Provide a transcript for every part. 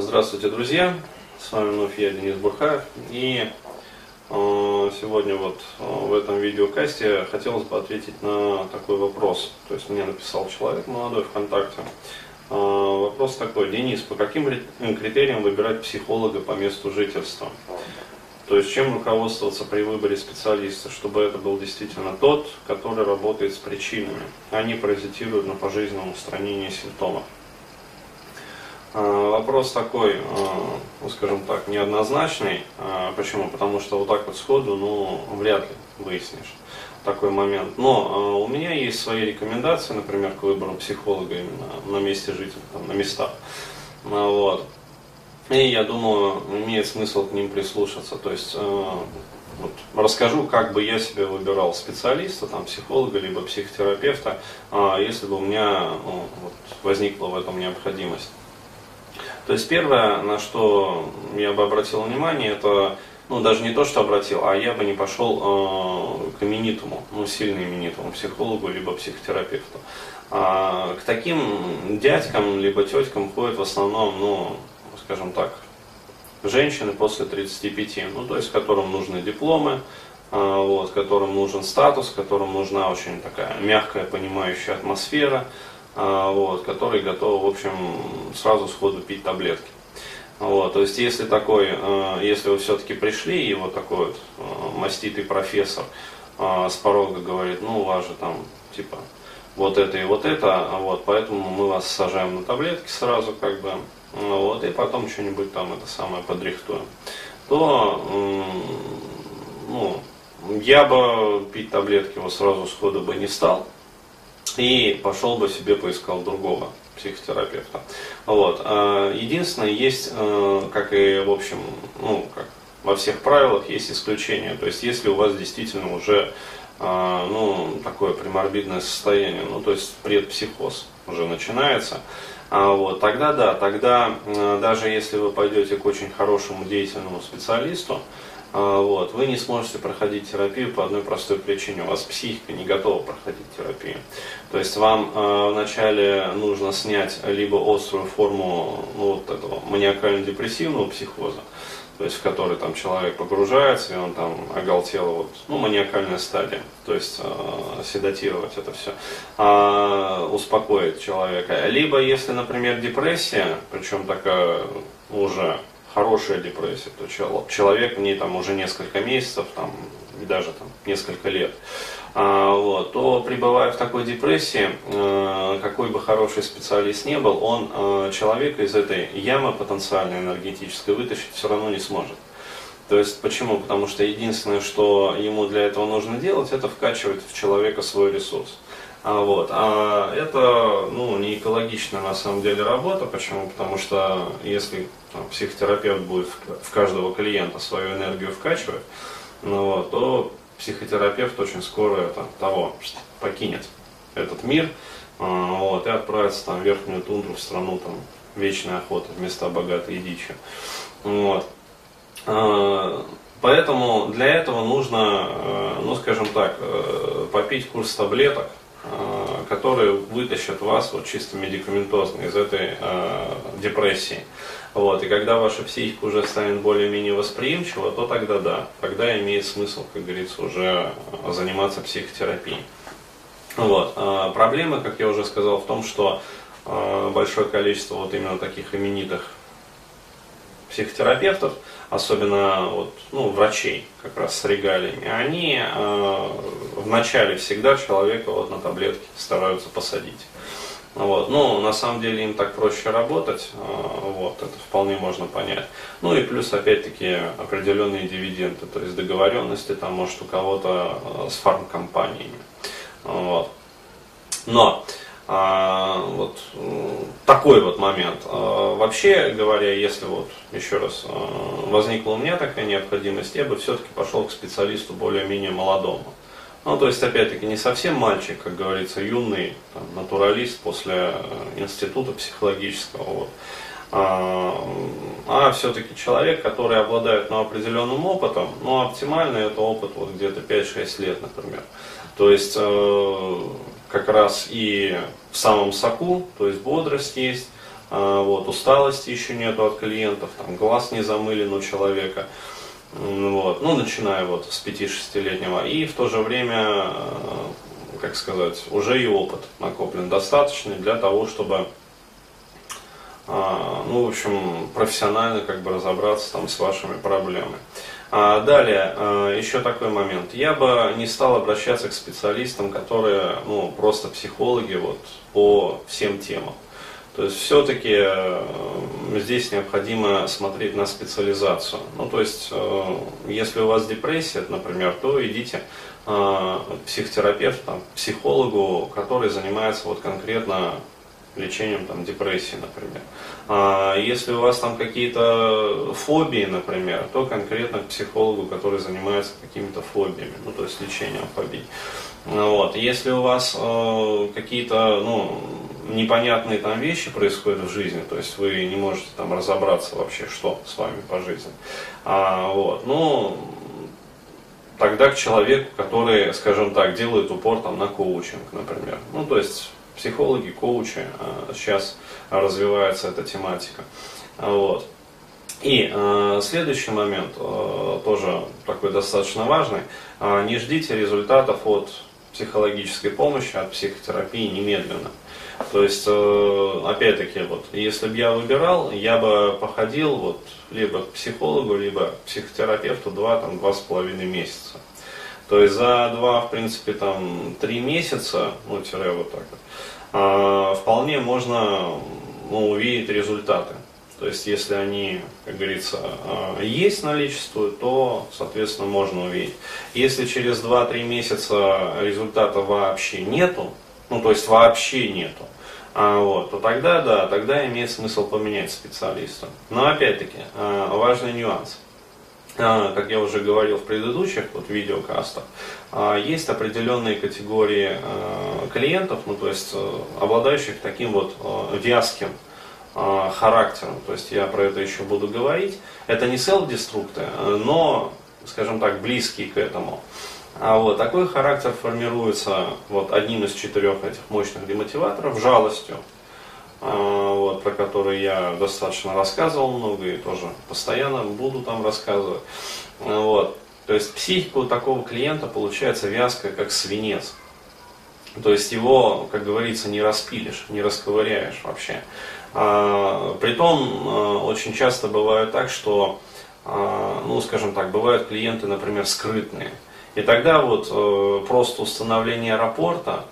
Здравствуйте, друзья! С вами вновь я, Денис Бурхаев. И э, сегодня вот э, в этом видеокасте хотелось бы ответить на такой вопрос. То есть мне написал человек молодой ВКонтакте. Э, вопрос такой, Денис, по каким критериям выбирать психолога по месту жительства? То есть чем руководствоваться при выборе специалиста, чтобы это был действительно тот, который работает с причинами, а не паразитирует на пожизненном устранении симптомов. А, вопрос такой, а, ну, скажем так, неоднозначный. А, почему? Потому что вот так вот сходу, ну, вряд ли выяснишь такой момент. Но у меня есть свои рекомендации, например, к выбору психолога именно на месте жительства, там, на местах. Вот. И я думаю, имеет смысл к ним прислушаться. То есть вот, расскажу, как бы я себе выбирал специалиста, там, психолога, либо психотерапевта, если бы у меня ну, вот, возникла в этом необходимость. То есть первое, на что я бы обратил внимание, это ну, даже не то, что обратил, а я бы не пошел э, к именитому, ну, сильно именитому психологу, либо психотерапевту. А, к таким дядькам, либо теткам ходят в основном, ну, скажем так, женщины после 35, ну, то есть которым нужны дипломы, э, вот, которым нужен статус, которым нужна очень такая мягкая, понимающая атмосфера, а, вот, который готов, в общем, сразу сходу пить таблетки. Вот, то есть, если такой, а, если вы все-таки пришли, и вот такой вот а, маститый профессор с порога говорит, ну, у вас же там, типа, вот это и вот это, вот, поэтому мы вас сажаем на таблетки сразу, как бы, вот, и потом что-нибудь там это самое подрихтуем, то, ну, я бы пить таблетки вот сразу сходу бы не стал, и пошел бы себе поискал другого психотерапевта. Вот. А, единственное, есть, э, как и в общем, ну, как во всех правилах есть исключения. То есть, если у вас действительно уже а, ну, такое приморбидное состояние, ну, то есть предпсихоз уже начинается, а вот, тогда да, тогда э, даже если вы пойдете к очень хорошему деятельному специалисту, вот, вы не сможете проходить терапию по одной простой причине. У вас психика не готова проходить терапию. То есть вам э, вначале нужно снять либо острую форму ну, вот этого маниакально-депрессивного психоза, то есть в который там человек погружается, и он там оголтел, вот, ну, маниакальная стадия, то есть э, седатировать это все, э, успокоить человека. Либо если, например, депрессия, причем такая уже хорошая депрессия, то человек в ней там уже несколько месяцев, там, даже там, несколько лет, а, вот, то пребывая в такой депрессии, э, какой бы хороший специалист не был, он э, человека из этой ямы потенциальной энергетической вытащить все равно не сможет. То есть почему? Потому что единственное, что ему для этого нужно делать, это вкачивать в человека свой ресурс. А, вот. а это ну, не экологичная на самом деле работа. Почему? Потому что если там, психотерапевт будет в каждого клиента свою энергию вкачивать, ну, вот, то психотерапевт очень скоро это, того покинет этот мир а, вот, и отправится там, в верхнюю тундру, в страну там, вечной охоты, в места богатые дичи. Вот. А, поэтому для этого нужно, э, ну скажем так, э, попить курс таблеток, которые вытащат вас вот чисто медикаментозно из этой э, депрессии. Вот. И когда ваша психика уже станет более-менее восприимчива, то тогда да, тогда имеет смысл, как говорится, уже заниматься психотерапией. Вот. А проблема, как я уже сказал, в том, что э, большое количество вот именно таких именитых психотерапевтов, особенно вот, ну, врачей как раз с регалиями, они э, вначале всегда человека вот на таблетки стараются посадить. Вот. Ну, на самом деле им так проще работать, э, вот, это вполне можно понять. Ну и плюс, опять-таки, определенные дивиденды, то есть договоренности там, может, у кого-то э, с фармкомпаниями. Вот. Но а, вот такой вот момент. А, вообще говоря, если вот еще раз возникла у меня такая необходимость, я бы все-таки пошел к специалисту более-менее молодому. Ну, то есть, опять-таки, не совсем мальчик, как говорится, юный там, натуралист после э, института психологического, вот, а, а все-таки человек, который обладает ну, определенным опытом, ну, оптимально это опыт вот где-то 5-6 лет, например. То есть, э, как раз и в самом соку, то есть бодрость есть, а, вот, усталости еще нету от клиентов, там, глаз не замылен у человека, вот, ну, начиная вот с 5-6-летнего, и в то же время, как сказать, уже и опыт накоплен достаточный для того, чтобы ну, в общем, профессионально как бы разобраться там с вашими проблемами. А, далее, а, еще такой момент. Я бы не стал обращаться к специалистам, которые ну, просто психологи вот, по всем темам. То есть все-таки э, здесь необходимо смотреть на специализацию. Ну, то есть, э, если у вас депрессия, например, то идите э, к психотерапевту, там, психологу, который занимается вот конкретно лечением там, депрессии, например. А если у вас там какие-то фобии, например, то конкретно к психологу, который занимается какими-то фобиями, ну то есть лечением фобий. Вот. Если у вас э, какие-то ну, непонятные там вещи происходят в жизни, то есть вы не можете там разобраться вообще, что с вами по жизни, а, вот, ну, тогда к человеку, который, скажем так, делает упор там на коучинг, например. Ну, то есть психологи, коучи, а, сейчас развивается эта тематика. Вот. И э, следующий момент, э, тоже такой достаточно важный, э, не ждите результатов от психологической помощи, от психотерапии немедленно. То есть, э, опять-таки, вот, если бы я выбирал, я бы походил вот, либо к психологу, либо к психотерапевту два, там, два с половиной месяца. То есть за два, в принципе, там, три месяца, ну, тире вот так а, вполне можно ну, увидеть результаты. То есть, если они, как говорится, а, есть, наличествуют, то, соответственно, можно увидеть. Если через 2-3 месяца результата вообще нету, ну, то есть вообще нету, а, вот, то тогда, да, тогда имеет смысл поменять специалиста. Но, опять-таки, важный нюанс – а, как я уже говорил в предыдущих вот, видеокастах, а, есть определенные категории а, клиентов, ну, то есть обладающих таким вот вязким характером. То есть я про это еще буду говорить. Это не селф-деструкты, но, скажем так, близкие к этому. А вот такой характер формируется вот одним из четырех этих мощных демотиваторов жалостью. А, вот, про который я достаточно рассказывал много и тоже постоянно буду там рассказывать. А, вот. То есть психика у такого клиента получается вязкая, как свинец. То есть его, как говорится, не распилишь, не расковыряешь вообще. А, притом а, очень часто бывает так, что, ну скажем так, бывают клиенты, например, скрытные. И тогда вот э, просто установление рапорта,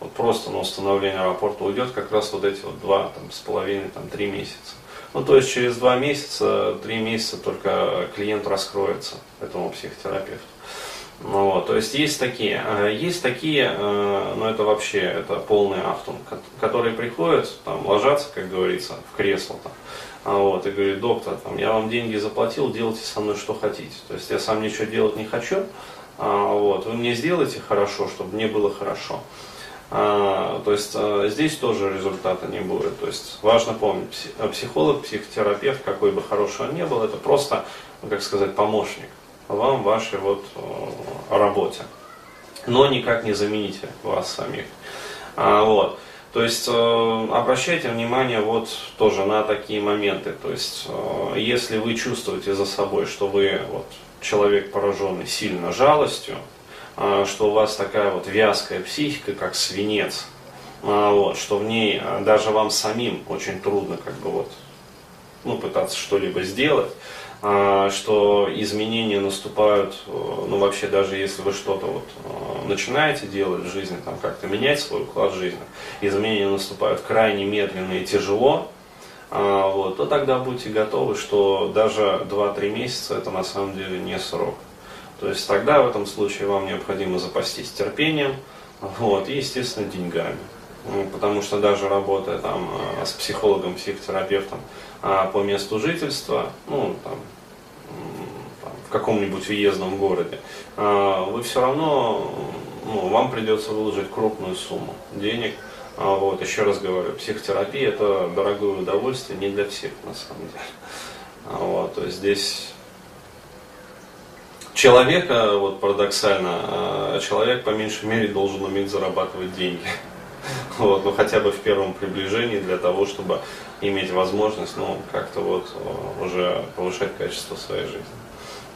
вот просто на установление аэропорта уйдет как раз вот эти вот два там, с половиной, там, три месяца. Ну, то есть через два месяца, три месяца только клиент раскроется этому психотерапевту. Ну, вот, то есть есть такие. А есть такие, э, но это вообще это полный автом, которые приходят, там, ложатся, как говорится, в кресло там, а вот, и говорит, доктор, там, я вам деньги заплатил, делайте со мной что хотите. То есть я сам ничего делать не хочу, вот, вы мне сделайте хорошо, чтобы мне было хорошо. А, то есть а, здесь тоже результата не будет. То есть важно помнить, а, психолог, психотерапевт, какой бы хороший он ни был, это просто, ну, как сказать, помощник вам в вашей вот работе. Но никак не замените вас самих. Вот. То есть обращайте внимание вот тоже на такие моменты. То есть если вы чувствуете за собой, что вы вот, человек пораженный сильно жалостью, а, что у вас такая вот вязкая психика, как свинец, а, вот, что в ней а, даже вам самим очень трудно как бы вот, ну, пытаться что-либо сделать, что изменения наступают, э, ну вообще даже если вы что-то вот э, начинаете делать в жизни, там как-то менять свой уклад жизни, изменения наступают крайне медленно и тяжело, вот, то тогда будьте готовы, что даже 2-3 месяца это на самом деле не срок. То есть тогда в этом случае вам необходимо запастись терпением вот, и, естественно, деньгами. Ну, потому что даже работая там э, с психологом, психотерапевтом а, по месту жительства, ну, там, в каком-нибудь въездном городе, а, вы все равно, ну, вам придется выложить крупную сумму денег. А, вот, еще раз говорю, психотерапия это дорогое удовольствие не для всех на самом деле. Вот, то есть здесь человека, вот парадоксально, а, человек по меньшей мере должен уметь зарабатывать деньги. Вот, ну хотя бы в первом приближении для того, чтобы иметь возможность, ну, как-то вот уже повышать качество своей жизни.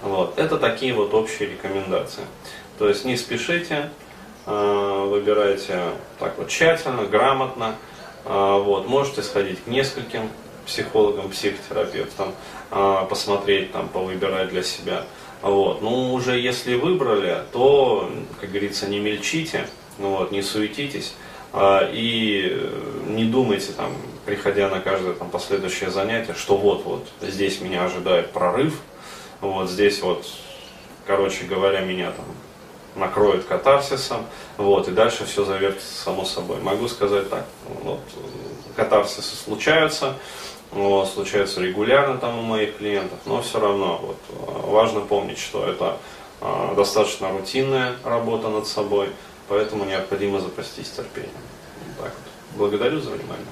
Вот. Это такие вот общие рекомендации. То есть не спешите, э, выбирайте так вот тщательно, грамотно. Э, вот. Можете сходить к нескольким психологам, психотерапевтам, посмотреть, там, повыбирать для себя. Вот. Ну, уже если выбрали, то, как говорится, не мельчите, вот, не суетитесь и не думайте, там, приходя на каждое там, последующее занятие, что вот-вот здесь меня ожидает прорыв, вот здесь вот, короче говоря, меня там накроет катарсисом, вот, и дальше все завертится само собой. Могу сказать так, вот, катарсисы случаются, вот, случаются регулярно там у моих клиентов, но все равно вот, важно помнить, что это э, достаточно рутинная работа над собой, поэтому необходимо запастись терпением. Так вот. Благодарю за внимание.